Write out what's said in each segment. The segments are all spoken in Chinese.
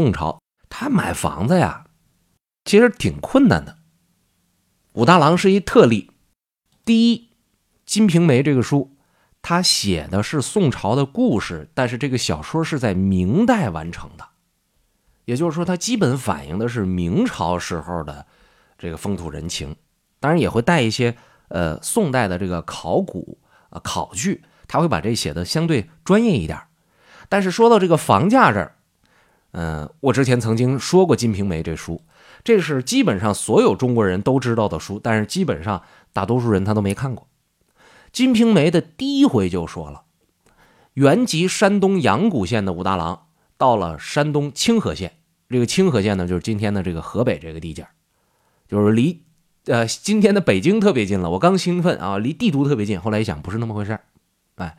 宋朝，他买房子呀，其实挺困难的。武大郎是一特例。第一，《金瓶梅》这个书，它写的是宋朝的故事，但是这个小说是在明代完成的，也就是说，它基本反映的是明朝时候的这个风土人情，当然也会带一些呃宋代的这个考古啊考据，他会把这写的相对专业一点。但是说到这个房价这儿。嗯，我之前曾经说过《金瓶梅》这书，这是基本上所有中国人都知道的书，但是基本上大多数人他都没看过。《金瓶梅》的第一回就说了，原籍山东阳谷县的武大郎到了山东清河县，这个清河县呢，就是今天的这个河北这个地界就是离呃今天的北京特别近了。我刚兴奋啊，离帝都特别近，后来一想不是那么回事哎。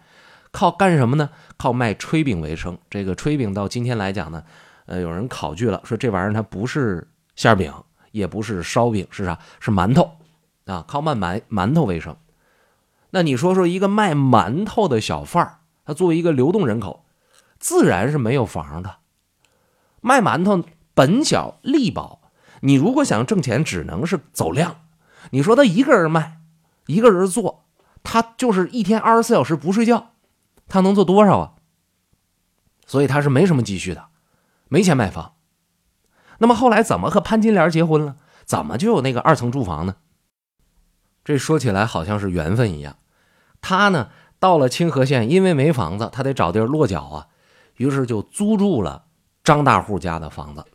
靠干什么呢？靠卖炊饼为生。这个炊饼到今天来讲呢，呃，有人考据了，说这玩意儿它不是馅饼，也不是烧饼，是啥？是馒头啊！靠卖馒馒头为生。那你说说，一个卖馒头的小贩儿，他作为一个流动人口，自然是没有房的。卖馒头本小利薄，你如果想挣钱，只能是走量。你说他一个人卖，一个人做，他就是一天二十四小时不睡觉。他能做多少啊？所以他是没什么积蓄的，没钱买房。那么后来怎么和潘金莲结婚了？怎么就有那个二层住房呢？这说起来好像是缘分一样。他呢到了清河县，因为没房子，他得找地儿落脚啊，于是就租住了张大户家的房子。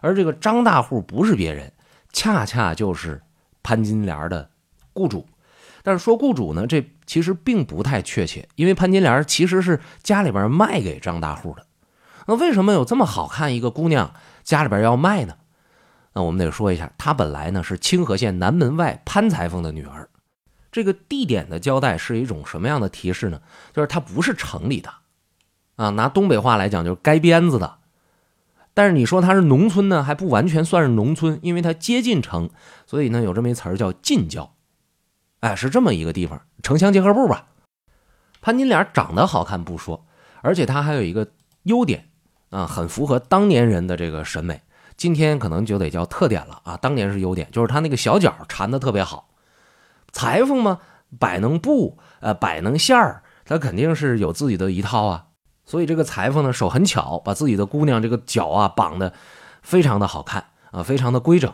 而这个张大户不是别人，恰恰就是潘金莲的雇主。但是说雇主呢，这其实并不太确切，因为潘金莲其实是家里边卖给张大户的。那为什么有这么好看一个姑娘家里边要卖呢？那我们得说一下，她本来呢是清河县南门外潘裁缝的女儿。这个地点的交代是一种什么样的提示呢？就是她不是城里的，啊，拿东北话来讲就是该鞭子的。但是你说她是农村呢，还不完全算是农村，因为她接近城，所以呢有这么一词儿叫近郊。哎，是这么一个地方，城乡结合部吧。潘金莲长得好看不说，而且她还有一个优点啊，很符合当年人的这个审美。今天可能就得叫特点了啊，当年是优点，就是她那个小脚缠的特别好。裁缝嘛，摆弄布，呃，摆弄线儿，他肯定是有自己的一套啊。所以这个裁缝呢，手很巧，把自己的姑娘这个脚啊绑的非常的好看啊，非常的规整。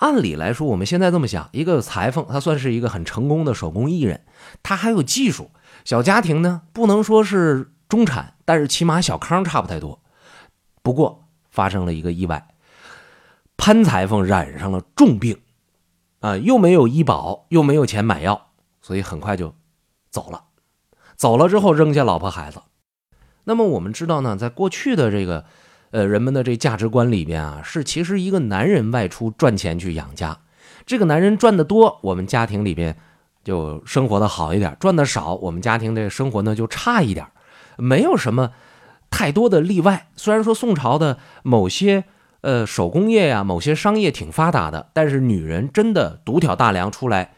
按理来说，我们现在这么想，一个裁缝，他算是一个很成功的手工艺人，他还有技术。小家庭呢，不能说是中产，但是起码小康差不太多。不过发生了一个意外，潘裁缝染上了重病，啊，又没有医保，又没有钱买药，所以很快就走了。走了之后，扔下老婆孩子。那么我们知道呢，在过去的这个。呃，人们的这价值观里边啊，是其实一个男人外出赚钱去养家，这个男人赚的多，我们家庭里边就生活的好一点；赚的少，我们家庭这生活呢就差一点，没有什么太多的例外。虽然说宋朝的某些呃手工业呀、某些商业挺发达的，但是女人真的独挑大梁出来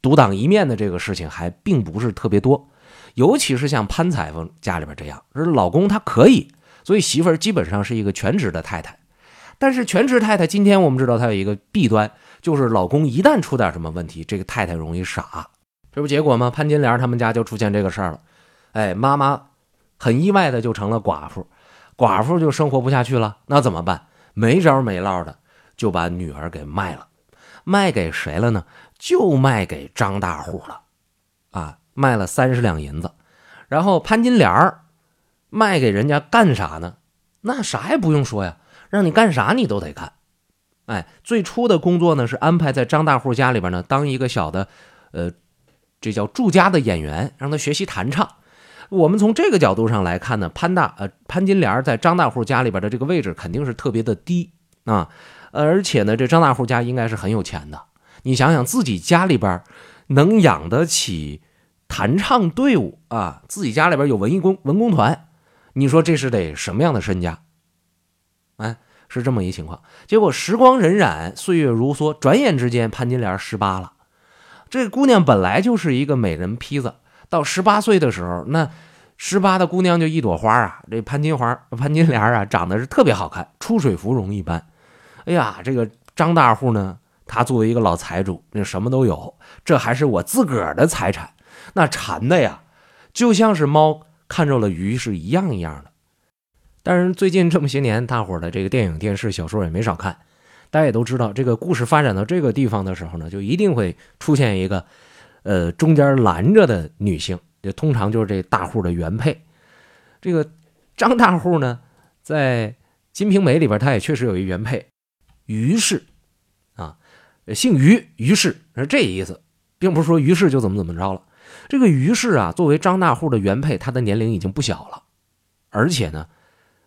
独当一面的这个事情还并不是特别多，尤其是像潘裁缝家里边这样，是老公他可以。所以媳妇儿基本上是一个全职的太太，但是全职太太今天我们知道她有一个弊端，就是老公一旦出点什么问题，这个太太容易傻，这不结果吗？潘金莲他们家就出现这个事儿了，哎，妈妈很意外的就成了寡妇，寡妇就生活不下去了，那怎么办？没招没落的就把女儿给卖了，卖给谁了呢？就卖给张大户了，啊，卖了三十两银子，然后潘金莲。卖给人家干啥呢？那啥也不用说呀，让你干啥你都得干。哎，最初的工作呢是安排在张大户家里边呢当一个小的，呃，这叫住家的演员，让他学习弹唱。我们从这个角度上来看呢，潘大呃潘金莲在张大户家里边的这个位置肯定是特别的低啊，而且呢这张大户家应该是很有钱的。你想想自己家里边能养得起弹唱队伍啊，自己家里边有文艺工文工团。你说这是得什么样的身家？哎，是这么一情况。结果时光荏苒，岁月如梭，转眼之间，潘金莲十八了。这姑娘本来就是一个美人坯子，到十八岁的时候，那十八的姑娘就一朵花啊，这潘金花、潘金莲啊，长得是特别好看，出水芙蓉一般。哎呀，这个张大户呢，他作为一个老财主，那什么都有，这还是我自个儿的财产，那馋的呀，就像是猫看着了鱼是一样一样的。但是最近这么些年，大伙的这个电影、电视、小说也没少看，大家也都知道，这个故事发展到这个地方的时候呢，就一定会出现一个，呃，中间拦着的女性。这通常就是这大户的原配，这个张大户呢，在《金瓶梅》里边，他也确实有一原配，于氏，啊，姓于，于氏是这意思，并不是说于氏就怎么怎么着了。这个于氏啊，作为张大户的原配，他的年龄已经不小了，而且呢，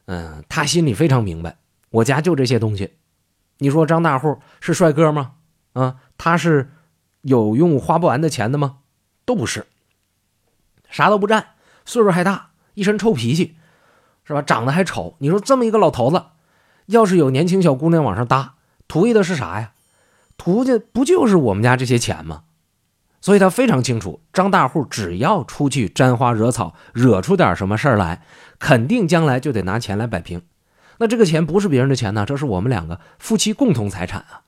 嗯，他心里非常明白，我家就这些东西，你说张大户是帅哥吗？啊，他是有用花不完的钱的吗？都不是。啥都不占，岁数还大，一身臭脾气，是吧？长得还丑。你说这么一个老头子，要是有年轻小姑娘往上搭，图意的是啥呀？图的不就是我们家这些钱吗？所以他非常清楚，张大户只要出去沾花惹草，惹出点什么事儿来，肯定将来就得拿钱来摆平。那这个钱不是别人的钱呢，这是我们两个夫妻共同财产啊。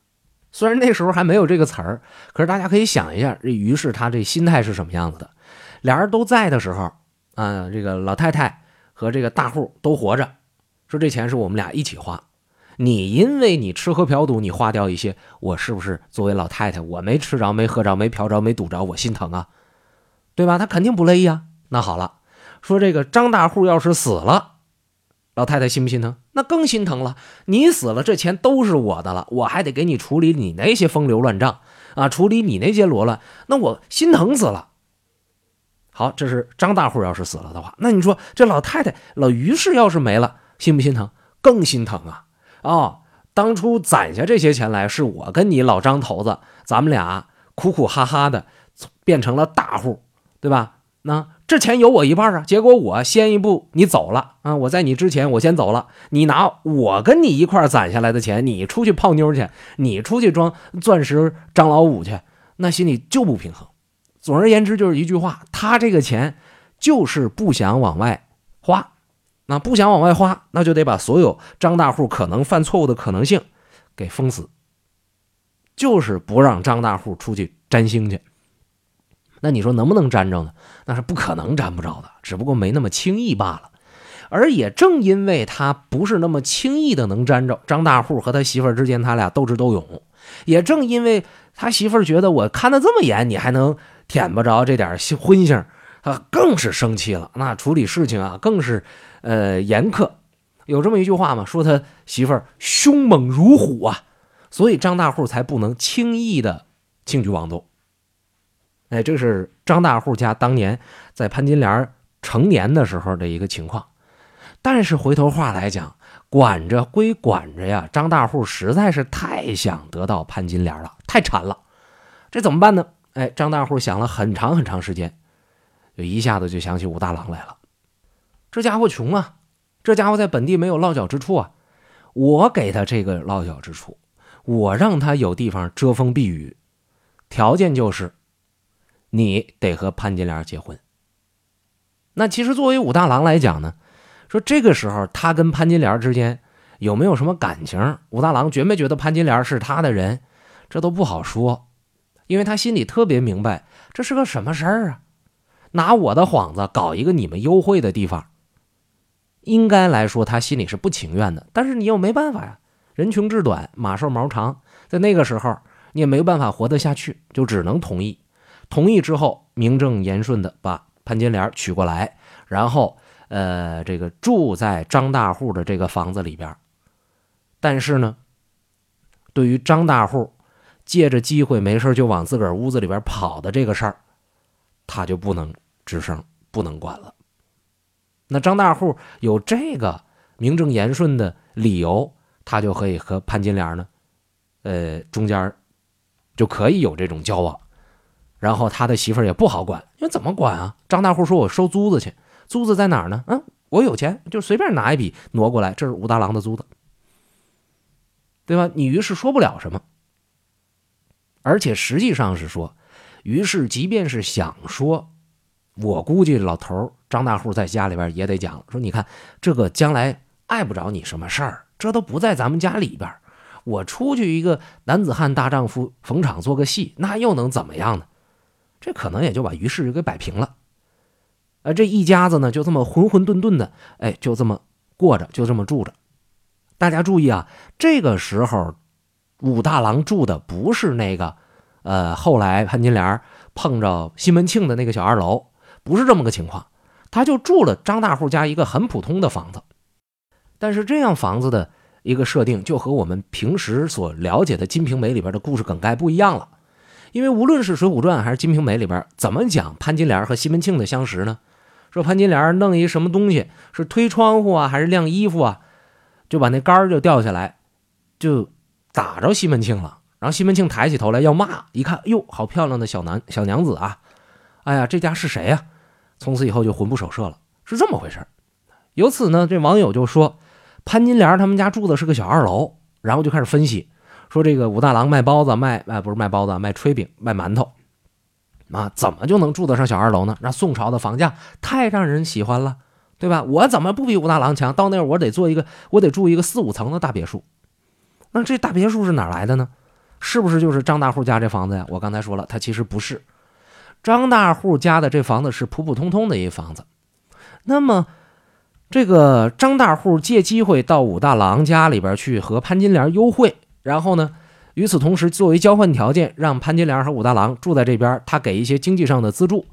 虽然那时候还没有这个词儿，可是大家可以想一下，于是他这心态是什么样子的？俩人都在的时候，啊，这个老太太和这个大户都活着，说这钱是我们俩一起花。你因为你吃喝嫖赌，你花掉一些，我是不是作为老太太，我没吃着、没喝着、没嫖着、没赌着，我心疼啊，对吧？他肯定不乐意啊。那好了，说这个张大户要是死了，老太太心不心疼？那更心疼了。你死了，这钱都是我的了，我还得给你处理你那些风流乱账啊，处理你那些罗乱，那我心疼死了。好，这是张大户要是死了的话，那你说这老太太老于氏要是没了，心不心疼？更心疼啊！哦，当初攒下这些钱来，是我跟你老张头子，咱们俩苦苦哈哈的变成了大户，对吧？那这钱有我一半啊。结果我先一步你走了啊，我在你之前我先走了，你拿我跟你一块攒下来的钱，你出去泡妞去，你出去装钻石张老五去，那心里就不平衡。总而言之，就是一句话，他这个钱就是不想往外花，那不想往外花，那就得把所有张大户可能犯错误的可能性给封死，就是不让张大户出去占星去。那你说能不能沾着呢？那是不可能沾不着的，只不过没那么轻易罢了。而也正因为他不是那么轻易的能沾着，张大户和他媳妇儿之间，他俩斗智斗勇。也正因为他媳妇儿觉得我看的这么严，你还能。舔不着这点荤腥，他更是生气了。那处理事情啊，更是呃严苛。有这么一句话嘛，说他媳妇儿凶猛如虎啊，所以张大户才不能轻易的轻举妄动。哎，这是张大户家当年在潘金莲成年的时候的一个情况。但是回头话来讲，管着归管着呀，张大户实在是太想得到潘金莲了，太馋了。这怎么办呢？哎，张大户想了很长很长时间，就一下子就想起武大郎来了。这家伙穷啊，这家伙在本地没有落脚之处啊。我给他这个落脚之处，我让他有地方遮风避雨，条件就是你得和潘金莲结婚。那其实作为武大郎来讲呢，说这个时候他跟潘金莲之间有没有什么感情？武大郎觉没觉得潘金莲是他的人？这都不好说。因为他心里特别明白这是个什么事儿啊，拿我的幌子搞一个你们优惠的地方，应该来说他心里是不情愿的。但是你又没办法呀，人穷志短，马瘦毛长，在那个时候你也没办法活得下去，就只能同意。同意之后，名正言顺的把潘金莲娶过来，然后呃，这个住在张大户的这个房子里边。但是呢，对于张大户。借着机会没事就往自个儿屋子里边跑的这个事儿，他就不能吱声，不能管了。那张大户有这个名正言顺的理由，他就可以和潘金莲呢，呃，中间就可以有这种交往。然后他的媳妇儿也不好管，因为怎么管啊？张大户说：“我收租子去，租子在哪儿呢？嗯，我有钱，就随便拿一笔挪过来，这是武大郎的租子，对吧？你于是说不了什么。”而且实际上是说，于是即便是想说，我估计老头张大户在家里边也得讲说，你看这个将来碍不着你什么事儿，这都不在咱们家里边。我出去一个男子汉大丈夫逢场做个戏，那又能怎么样呢？这可能也就把于氏给摆平了。呃，这一家子呢，就这么混混沌沌的，哎，就这么过着，就这么住着。大家注意啊，这个时候武大郎住的不是那个，呃，后来潘金莲碰着西门庆的那个小二楼，不是这么个情况，他就住了张大户家一个很普通的房子。但是这样房子的。一个设定就和我们平时所了解的《金瓶梅》里边的故事梗概不一样了，因为无论是《水浒传》还是《金瓶梅》里边，怎么讲潘金莲和西门庆的相识呢？说潘金莲弄一什么东西，是推窗户啊，还是晾衣服啊，就把那杆就掉下来，就打着西门庆了。然后西门庆抬起头来要骂，一看，哟，好漂亮的小男小娘子啊！哎呀，这家是谁呀？从此以后就魂不守舍了，是这么回事由此呢，这网友就说。潘金莲他们家住的是个小二楼，然后就开始分析，说这个武大郎卖包子卖哎不是卖包子卖炊饼卖馒头，啊怎么就能住得上小二楼呢？那宋朝的房价太让人喜欢了，对吧？我怎么不比武大郎强？到那儿我得做一个，我得住一个四五层的大别墅。那这大别墅是哪来的呢？是不是就是张大户家这房子呀？我刚才说了，它其实不是，张大户家的这房子是普普通通的一房子。那么。这个张大户借机会到武大郎家里边去和潘金莲幽会，然后呢，与此同时作为交换条件，让潘金莲和武大郎住在这边，他给一些经济上的资助，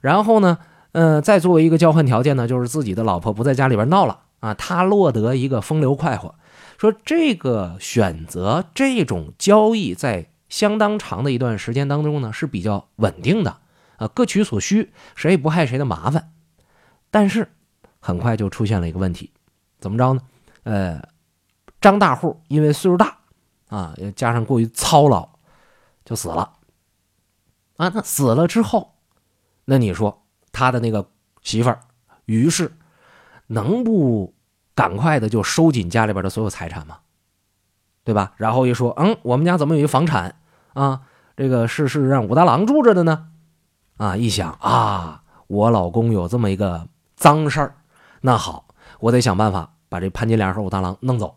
然后呢，呃，再作为一个交换条件呢，就是自己的老婆不在家里边闹了啊，他落得一个风流快活。说这个选择这种交易，在相当长的一段时间当中呢，是比较稳定的啊，各取所需，谁也不害谁的麻烦，但是。很快就出现了一个问题，怎么着呢？呃，张大户因为岁数大啊，加上过于操劳，就死了。啊，那死了之后，那你说他的那个媳妇儿于是能不赶快的就收紧家里边的所有财产吗？对吧？然后一说，嗯，我们家怎么有一房产啊？这个是是让武大郎住着的呢？啊，一想啊，我老公有这么一个脏事儿。那好，我得想办法把这潘金莲和武大郎弄走。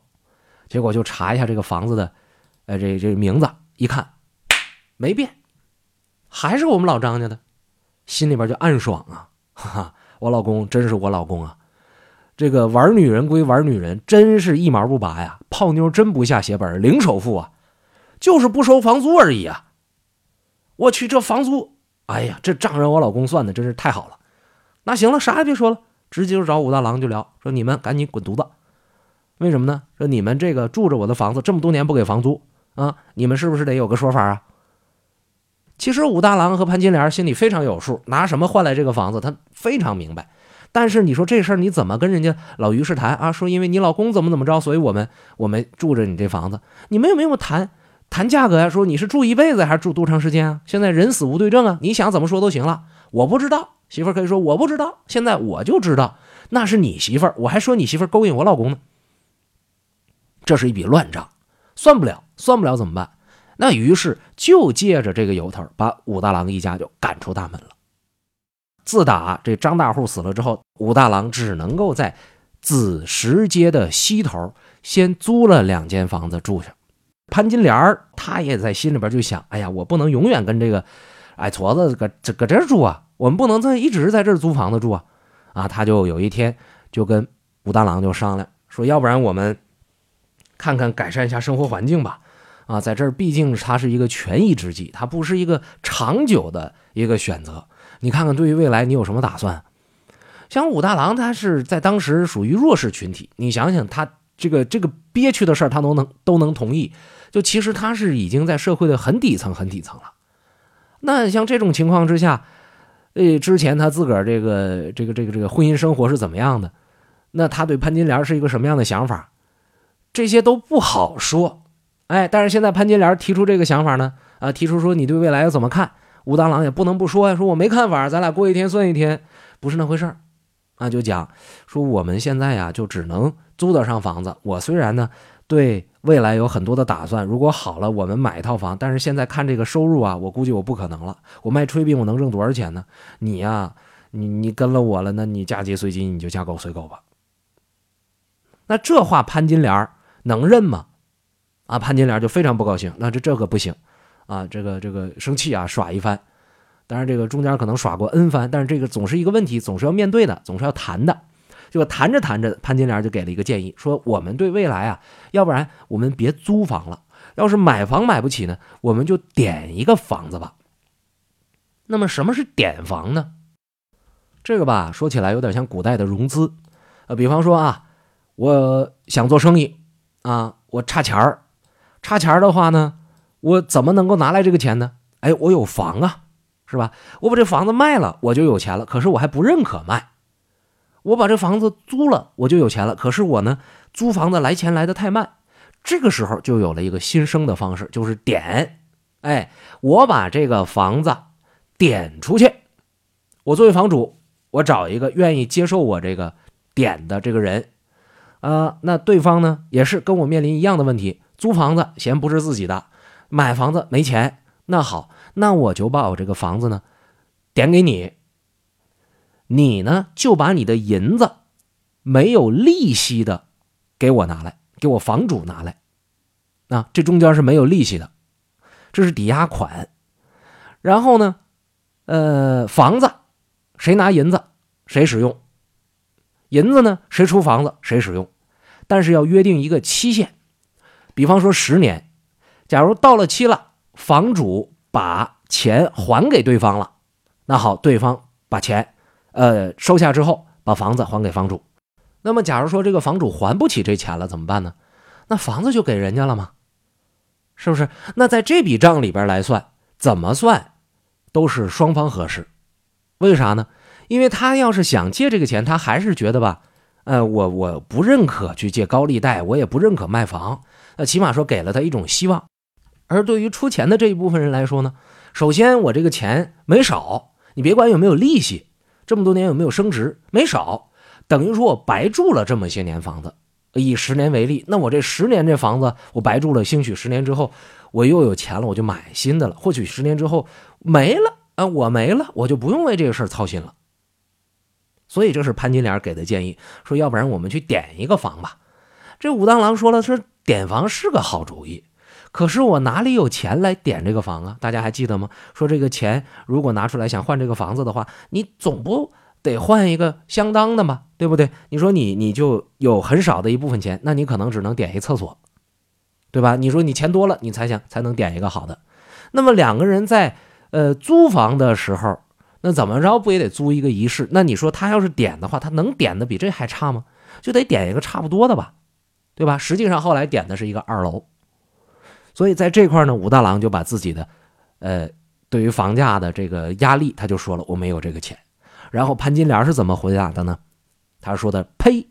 结果就查一下这个房子的，呃，这这名字，一看没变，还是我们老张家的，心里边就暗爽啊！哈哈，我老公真是我老公啊！这个玩女人归玩女人，真是一毛不拔呀！泡妞真不下血本，零首付啊，就是不收房租而已啊！我去，这房租，哎呀，这账让我老公算的真是太好了。那行了，啥也别说了。直接就找武大郎就聊，说你们赶紧滚犊子，为什么呢？说你们这个住着我的房子这么多年不给房租啊，你们是不是得有个说法啊？其实武大郎和潘金莲心里非常有数，拿什么换来这个房子，他非常明白。但是你说这事儿你怎么跟人家老于氏谈啊？说因为你老公怎么怎么着，所以我们我们住着你这房子，你们有没有谈谈价格呀？说你是住一辈子还是住多长时间啊？现在人死无对证啊，你想怎么说都行了，我不知道。媳妇儿可以说我不知道，现在我就知道那是你媳妇儿，我还说你媳妇儿勾引我老公呢。这是一笔乱账，算不了，算不了怎么办？那于是就借着这个由头，把武大郎一家就赶出大门了。自打这张大户死了之后，武大郎只能够在紫石街的西头先租了两间房子住下。潘金莲儿她也在心里边就想：哎呀，我不能永远跟这个矮矬子搁这搁这住啊。我们不能在一直在这儿租房子住啊！啊，他就有一天就跟武大郎就商量说，要不然我们看看改善一下生活环境吧。啊，在这儿毕竟它是一个权宜之计，它不是一个长久的一个选择。你看看，对于未来你有什么打算？像武大郎，他是在当时属于弱势群体。你想想，他这个这个憋屈的事儿，他都能都能同意。就其实他是已经在社会的很底层、很底层了。那像这种情况之下，呃，之前他自个儿这个这个这个这个婚姻生活是怎么样的？那他对潘金莲是一个什么样的想法？这些都不好说。哎，但是现在潘金莲提出这个想法呢，啊，提出说你对未来要怎么看？武大郎也不能不说呀，说我没看法，咱俩过一天算一天，不是那回事儿。啊，就讲说我们现在呀，就只能租得上房子。我虽然呢，对。未来有很多的打算，如果好了，我们买一套房。但是现在看这个收入啊，我估计我不可能了。我卖炊饼，我能挣多少钱呢？你呀，你你跟了我了，那你嫁鸡随鸡，你就嫁狗随狗吧。那这话潘金莲能认吗？啊，潘金莲就非常不高兴，那这这个不行，啊，这个这个生气啊，耍一番。当然，这个中间可能耍过 N 番，但是这个总是一个问题，总是要面对的，总是要谈的。就谈着谈着，潘金莲就给了一个建议，说我们对未来啊，要不然我们别租房了，要是买房买不起呢，我们就点一个房子吧。那么什么是点房呢？这个吧，说起来有点像古代的融资，呃，比方说啊，我想做生意啊，我差钱儿，差钱儿的话呢，我怎么能够拿来这个钱呢？哎，我有房啊。是吧？我把这房子卖了，我就有钱了。可是我还不认可卖，我把这房子租了，我就有钱了。可是我呢，租房子来钱来的太慢。这个时候就有了一个新生的方式，就是点。哎，我把这个房子点出去，我作为房主，我找一个愿意接受我这个点的这个人。啊，那对方呢，也是跟我面临一样的问题：租房子嫌不是自己的，买房子没钱。那好。那我就把我这个房子呢，点给你。你呢就把你的银子没有利息的给我拿来，给我房主拿来。啊，这中间是没有利息的，这是抵押款。然后呢，呃，房子谁拿银子谁使用，银子呢谁出房子谁使用，但是要约定一个期限，比方说十年。假如到了期了，房主。把钱还给对方了，那好，对方把钱，呃，收下之后，把房子还给房主。那么，假如说这个房主还不起这钱了，怎么办呢？那房子就给人家了吗？是不是？那在这笔账里边来算，怎么算都是双方合适。为啥呢？因为他要是想借这个钱，他还是觉得吧，呃，我我不认可去借高利贷，我也不认可卖房，那起码说给了他一种希望。而对于出钱的这一部分人来说呢，首先我这个钱没少，你别管有没有利息，这么多年有没有升值，没少，等于说我白住了这么些年房子。以十年为例，那我这十年这房子我白住了，兴许十年之后我又有钱了，我就买新的了。或许十年之后没了啊，我没了，我就不用为这个事儿操心了。所以这是潘金莲给的建议，说要不然我们去点一个房吧。这武当郎说了，说点房是个好主意。可是我哪里有钱来点这个房啊？大家还记得吗？说这个钱如果拿出来想换这个房子的话，你总不得换一个相当的嘛？对不对？你说你你就有很少的一部分钱，那你可能只能点一厕所，对吧？你说你钱多了，你才想才能点一个好的。那么两个人在呃租房的时候，那怎么着不也得租一个一室？那你说他要是点的话，他能点的比这还差吗？就得点一个差不多的吧，对吧？实际上后来点的是一个二楼。所以在这块呢，武大郎就把自己的，呃，对于房价的这个压力，他就说了我没有这个钱。然后潘金莲是怎么回答的呢？他说的：“呸，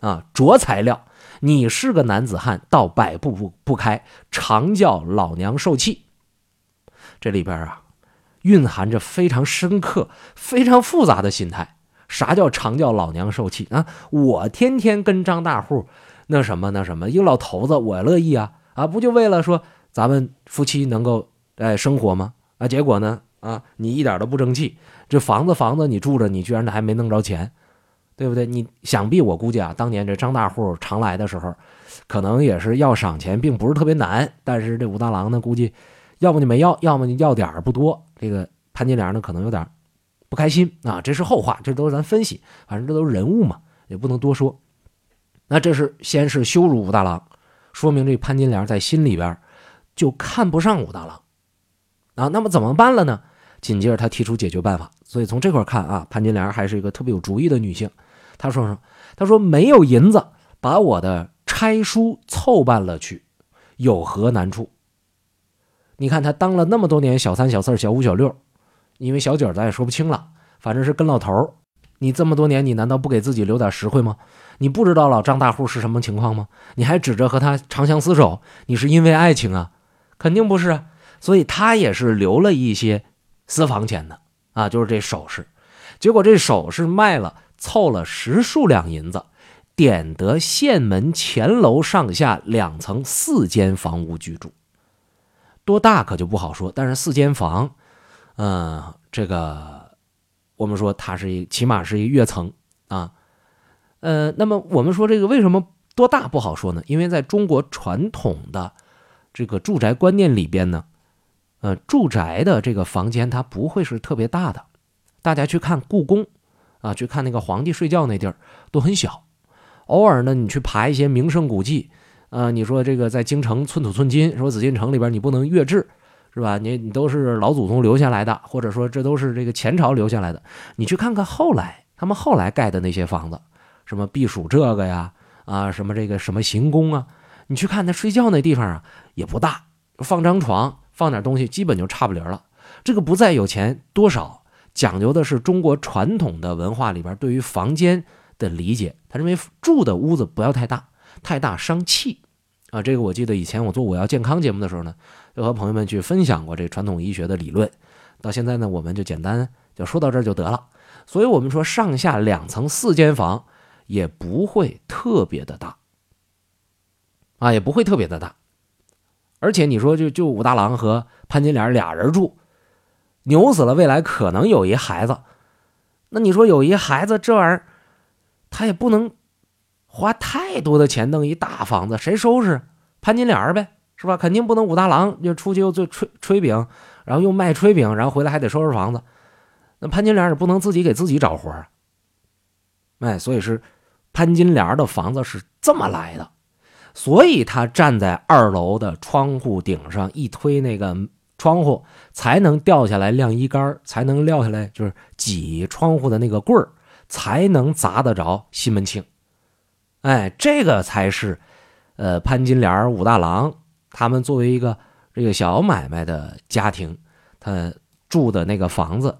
啊，着材料，你是个男子汉，倒百步不不开，常叫老娘受气。”这里边啊，蕴含着非常深刻、非常复杂的心态。啥叫常叫老娘受气啊？我天天跟张大户那什么那什么，一个老头子，我乐意啊。啊，不就为了说咱们夫妻能够哎生活吗？啊，结果呢啊，你一点都不争气，这房子房子你住着，你居然还没弄着钱，对不对？你想必我估计啊，当年这张大户常来的时候，可能也是要赏钱，并不是特别难。但是这武大郎呢，估计要么你没要，要么你要点儿不多。这个潘金莲呢，可能有点不开心啊。这是后话，这都是咱分析，反正这都是人物嘛，也不能多说。那这是先是羞辱武大郎。说明这潘金莲在心里边就看不上武大郎啊，那么怎么办了呢？紧接着他提出解决办法。所以从这块看啊，潘金莲还是一个特别有主意的女性。她说说，她说没有银子，把我的差书凑办了去，有何难处？你看他当了那么多年小三、小四、小五、小六，因为小九咱也说不清了，反正是跟老头你这么多年，你难道不给自己留点实惠吗？你不知道老张大户是什么情况吗？你还指着和他长相厮守，你是因为爱情啊？肯定不是啊！所以他也是留了一些私房钱的啊，就是这首饰。结果这首饰卖了，凑了十数两银子，点得县门前楼上下两层四间房屋居住。多大可就不好说，但是四间房，嗯，这个。我们说它是一起码是一跃层啊。呃，那么我们说这个为什么多大不好说呢？因为在中国传统的这个住宅观念里边呢，呃，住宅的这个房间它不会是特别大的。大家去看故宫啊，去看那个皇帝睡觉那地儿都很小。偶尔呢，你去爬一些名胜古迹，呃，你说这个在京城寸土寸金，说紫禁城里边你不能越制，是吧？你你都是老祖宗留下来的，或者说这都是这个前朝留下来的。你去看看后来他们后来盖的那些房子。什么避暑这个呀，啊，什么这个什么行宫啊，你去看他睡觉那地方啊，也不大，放张床，放点东西，基本就差不离了。这个不再有钱多少，讲究的是中国传统的文化里边对于房间的理解。他认为住的屋子不要太大，太大伤气啊。这个我记得以前我做我要健康节目的时候呢，就和朋友们去分享过这传统医学的理论。到现在呢，我们就简单就说到这就得了。所以我们说上下两层四间房。也不会特别的大，啊，也不会特别的大，而且你说就就武大郎和潘金莲俩人住，牛死了，未来可能有一孩子，那你说有一孩子这玩意儿，他也不能花太多的钱弄一大房子，谁收拾？潘金莲呗，是吧？肯定不能武大郎就出去又做炊炊饼，然后又卖炊饼，然后回来还得收拾房子，那潘金莲也不能自己给自己找活啊，哎，所以是。潘金莲的房子是这么来的，所以他站在二楼的窗户顶上一推那个窗户，才能掉下来晾衣杆，才能撂下来就是挤窗户的那个棍儿，才能砸得着西门庆。哎，这个才是，呃，潘金莲、武大郎他们作为一个这个小买卖的家庭，他住的那个房子，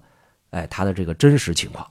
哎，他的这个真实情况。